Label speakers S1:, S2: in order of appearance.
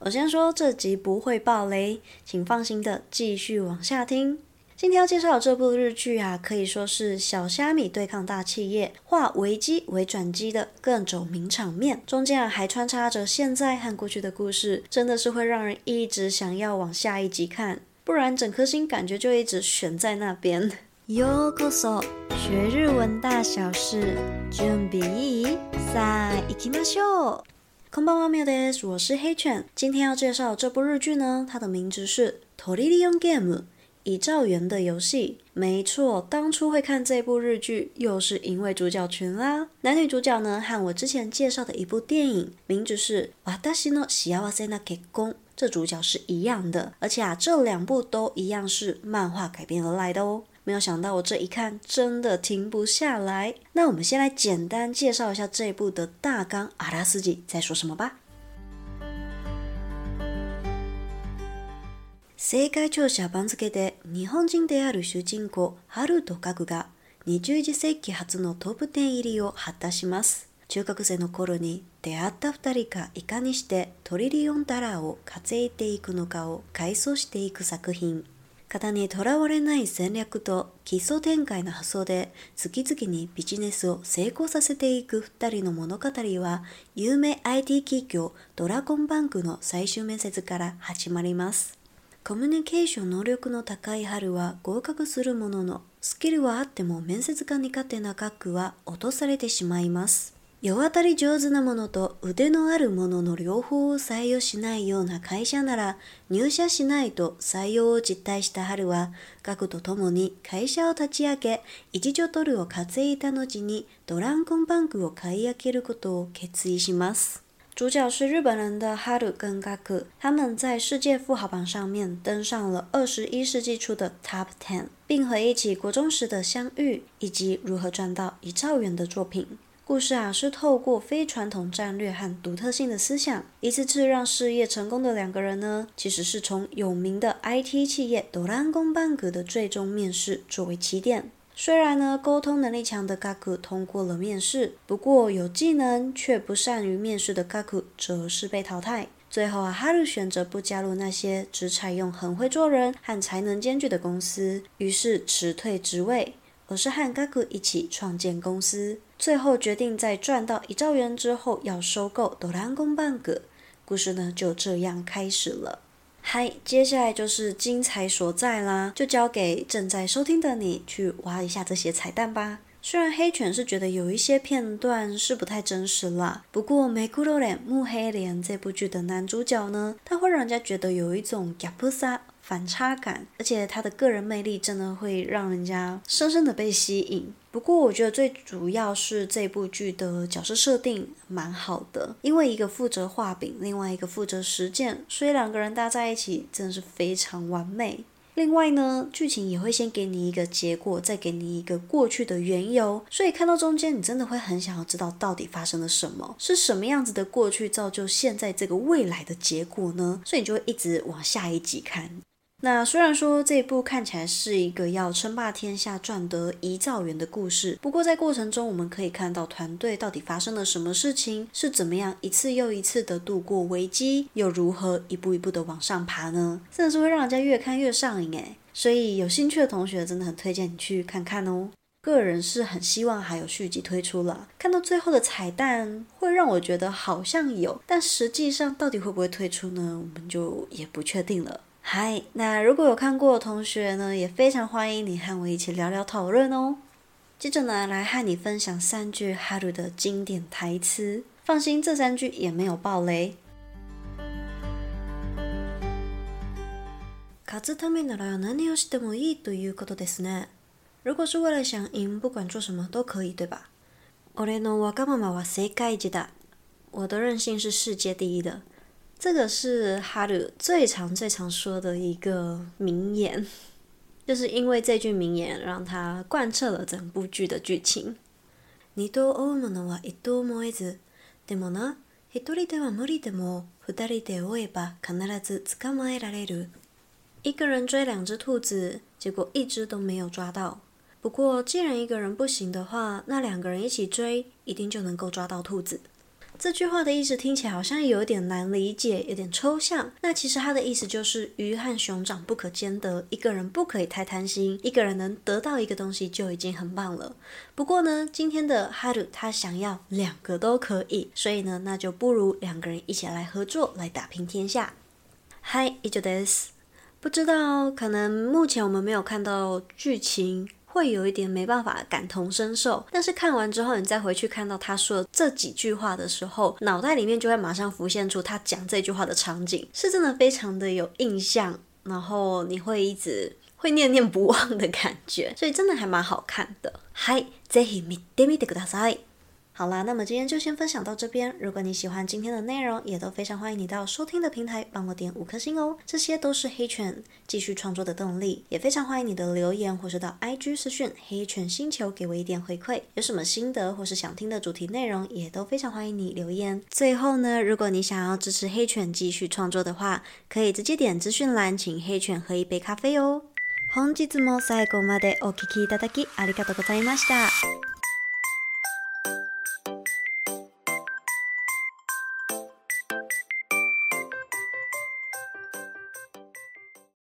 S1: 我先说这集不会爆雷，请放心的继续往下听。今天要介绍的这部日剧啊，可以说是小虾米对抗大企业，化危机为转机的各种名场面，中间啊还穿插着现在和过去的故事，真的是会让人一直想要往下一集看，不然整颗心感觉就一直悬在那边。ようこそ，学日文大小事，准备いい？さあ、行きましょう。 こんばんは、みょです。我是黑犬。今天要介绍这部日剧呢，它的名字是《トリリオンゲーム》。乙兆元的游戏，没错，当初会看这部日剧，又是因为主角群啦。男女主角呢，和我之前介绍的一部电影，名字是《私の幸せな结婚》，这主角是一样的，而且啊，这两部都一样是漫画改编而来的哦。 没有想到我这一看，真的停不下来。那我们先来简单介绍一下这一部的大纲，阿拉斯基在说什么吧。世界调查番付で日本人である主人公ハルとガクが21世纪初のトップ10入りを果たします。中学生の顷に出会った二人がいかにしてトリリオンダラーを稼いでいくのかを回想していく作品。型にとらわれない戦略と奇想天外な発想で次々にビジネスを成功させていく二人の物语は有名 IT 企业ドラゴンバンクの最终面接から始まります。コミュニケーション能力の高いハルは合格するものの、スキルはあっても面接が苦手なガクは落とされてしまいます。世渡り上手な者と腕のある者のの両方を采用しないような会社なら入社しないと采用を実态したハルは、ガクと共に会社を立ち上げ、一助ドルを稼いだ后にドラゴンバンクを买い上げることを决意します。主角是日本人的哈鲁跟嘎克，他们在世界富豪榜上面登上了二十一世纪初的 Top Ten，并回忆起国中时的相遇以及如何赚到一兆元的作品。故事啊是透过非传统战略和独特性的思想，一次次让事业成功的两个人呢，其实是从有名的 IT 企业ドラゴンバンク的最终面试作为起点。虽然呢，沟通能力强的 Gaku 通过了面试，不过有技能却不善于面试的 Gaku 则是被淘汰。最后啊，哈鲁选择不加入那些只采用很会做人和才能兼具的公司，于是辞退职位， 而是和 Gaku 一起创建公司。最后决定在赚到一兆元之后要收购ドラゴンバンク。故事呢就这样开始了。嗨，接下来就是精彩所在啦，就交给正在收听的你去挖一下这些彩蛋吧。虽然黑犬是觉得有一些片段是不太真实啦，不过目黒莲木黑莲这部剧的男主角呢，他会让人家觉得有一种ギャップさ 反差感，而且他的个人魅力真的会让人家深深的被吸引。不过我觉得最主要是这部剧的角色设定蛮好的，因为一个负责画饼，另外一个负责实践，所以两个人搭在一起真的是非常完美。另外呢，剧情也会先给你一个结果，再给你一个过去的缘由，所以看到中间你真的会很想要知道到底发生了什么，是什么样子的过去造就现在这个未来的结果呢？所以你就会一直往下一集看。那虽然说这一部看起来是一个要称霸天下、赚得一兆元的故事，不过在过程中我们可以看到团队到底发生了什么事情，是怎么样一次又一次的度过危机，又如何一步一步的往上爬呢？真的是会让人家越看越上瘾诶。所以有兴趣的同学真的很推荐你去看看哦。个人是很希望还有续集推出了，看到最后的彩蛋会让我觉得好像有，但实际上到底会不会推出呢？我们就也不确定了。嗨，那如果有看过的同学呢，也非常欢迎你和我一起聊聊讨论哦。接着呢，来和你分享三句哈鲁的经典台词。放心，这三句也没有爆雷。胜つためなら何をしてもいいということですね。如果是为了想赢，不管做什么都可以，对吧？俺のわがままは世界一だ。我的任性是世界第一的。 这个是哈鲁最常、最常说的一个名言，就是因为这句名言让他贯彻了整部剧的剧情。二度追うものは一度も追えず、でもな、一人では无理でも二人で追えば必ず捕まえられる。一个人追两只兔子，结果一只都没有抓到。不过既然一个人不行的话，那两个人一起追，一定就能够抓到兔子。 这句话的意思听起来好像有点难理解，有点抽象。那其实它的意思就是鱼和熊掌不可兼得，一个人不可以太贪心，一个人能得到一个东西就已经很棒了。不过呢，今天的哈鲁他想要两个都可以，所以呢，那就不如两个人一起来合作，来打拼天下。嗨，以上です。不知道，可能目前我们没有看到剧情。会有一点没办法感同身受，但是看完之后，你再回去看到他说这几句话的时候，脑袋里面就会马上浮现出他讲这句话的场景，是真的非常的有印象，然后你会一直会念念不忘的感觉，所以真的还蛮好看的。はい、ぜひ见てみてください。 好啦，那么今天就先分享到这边。如果你喜欢今天的内容，也都非常欢迎你到收听的平台帮我点五颗星哦。这些都是黑犬继续创作的动力，也非常欢迎你的留言或是到 IG 私讯黑犬星球给我一点回馈。有什么心得或是想听的主题内容，也都非常欢迎你留言。最后呢，如果你想要支持黑犬继续创作的话，可以直接点资讯栏，请黑犬喝一杯咖啡哦。本日も最后までお闻きいただきありがとうございました。